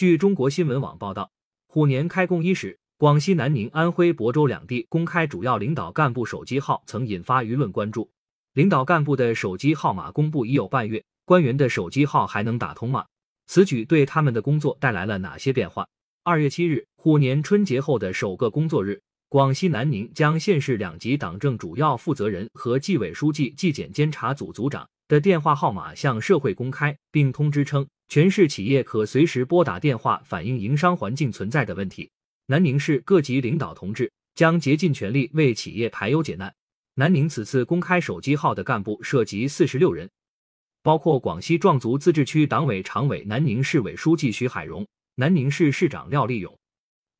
据中国新闻网报道，虎年开工伊始，广西南宁、安徽亳州两地公开主要领导干部手机号，曾引发舆论关注。领导干部的手机号码公布已有半月，官员的手机号还能打通吗？此举对他们的工作带来了哪些变化？二月七日，虎年春节后的首个工作日，广西南宁将县市两级党政主要负责人和纪委书记、纪检监察组组长的电话号码向社会公开，并通知称。全市企业可随时拨打电话反映营商环境存在的问题。南宁市各级领导同志将竭尽全力为企业排忧解难。南宁此次公开手机号的干部涉及四十六人，包括广西壮族自治区党委常委、南宁市委书记徐海荣、南宁市市长廖立勇、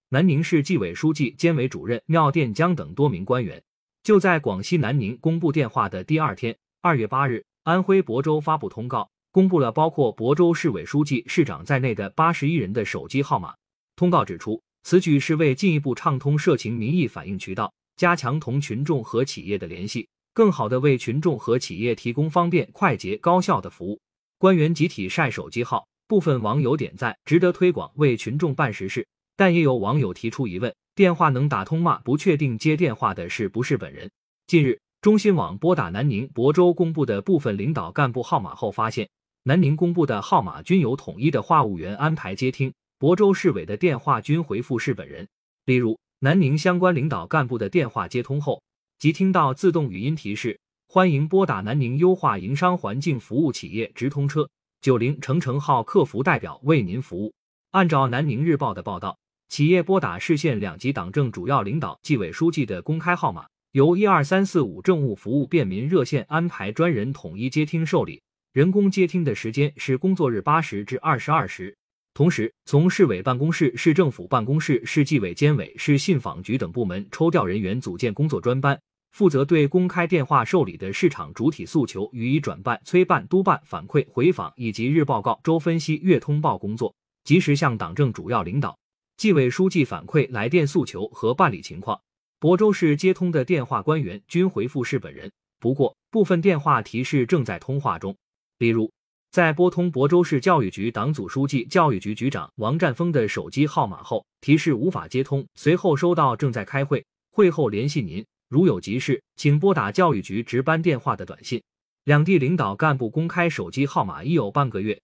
南宁市纪委书记兼委主任廖殿江等多名官员。就在广西南宁公布电话的第二天，二月八日，安徽亳州发布通告。公布了包括亳州市委书记、市长在内的八十一人的手机号码。通告指出，此举是为进一步畅通社情民意反映渠道，加强同群众和企业的联系，更好地为群众和企业提供方便、快捷、高效的服务。官员集体晒手机号，部分网友点赞，值得推广，为群众办实事。但也有网友提出疑问：电话能打通吗？不确定接电话的是不是本人。近日，中新网拨打南宁、亳州公布的部分领导干部号码后发现。南宁公布的号码均由统一的话务员安排接听，亳州市委的电话均回复是本人。例如，南宁相关领导干部的电话接通后，即听到自动语音提示：“欢迎拨打南宁优化营商环境服务企业直通车九零程程号客服代表为您服务。”按照南宁日报的报道，企业拨打市县两级党政主要领导、纪委书记的公开号码，由一二三四五政务服务便民热线安排专人统一接听受理。人工接听的时间是工作日八时至二十二时。同时，从市委办公室、市政府办公室、市纪委监委、市信访局等部门抽调人员组建工作专班，负责对公开电话受理的市场主体诉求予以转办、催办、督办、反馈、回访以及日报告、周分析、月通报工作，及时向党政主要领导、纪委书记反馈来电诉求和办理情况。亳州市接通的电话官员均回复是本人，不过部分电话提示正在通话中。例如，在拨通亳州市教育局党组书记、教育局局长王占峰的手机号码后，提示无法接通。随后收到正在开会，会后联系您，如有急事，请拨打教育局值班电话的短信。两地领导干部公开手机号码已有半个月，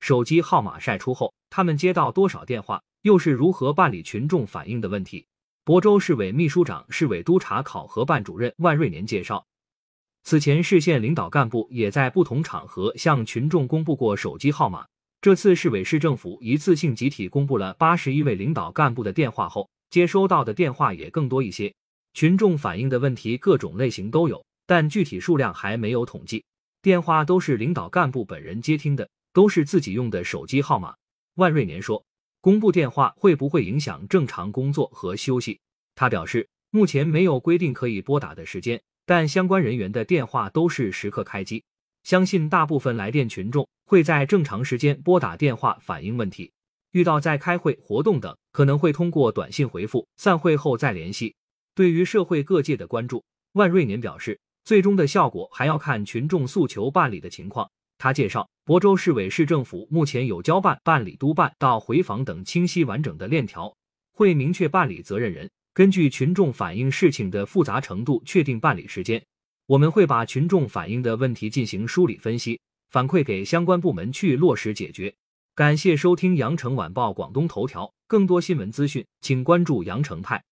手机号码晒出后，他们接到多少电话，又是如何办理群众反映的问题？亳州市委秘书长、市委督察考核办主任万瑞年介绍。此前，市县领导干部也在不同场合向群众公布过手机号码。这次市委市政府一次性集体公布了八十一位领导干部的电话后，接收到的电话也更多一些。群众反映的问题各种类型都有，但具体数量还没有统计。电话都是领导干部本人接听的，都是自己用的手机号码。万瑞年说：“公布电话会不会影响正常工作和休息？”他表示，目前没有规定可以拨打的时间。但相关人员的电话都是时刻开机，相信大部分来电群众会在正常时间拨打电话反映问题。遇到在开会、活动等，可能会通过短信回复，散会后再联系。对于社会各界的关注，万瑞年表示，最终的效果还要看群众诉求办理的情况。他介绍，亳州市委市政府目前有交办、办理、督办到回访等清晰完整的链条，会明确办理责任人。根据群众反映事情的复杂程度，确定办理时间。我们会把群众反映的问题进行梳理分析，反馈给相关部门去落实解决。感谢收听羊城晚报广东头条，更多新闻资讯，请关注羊城派。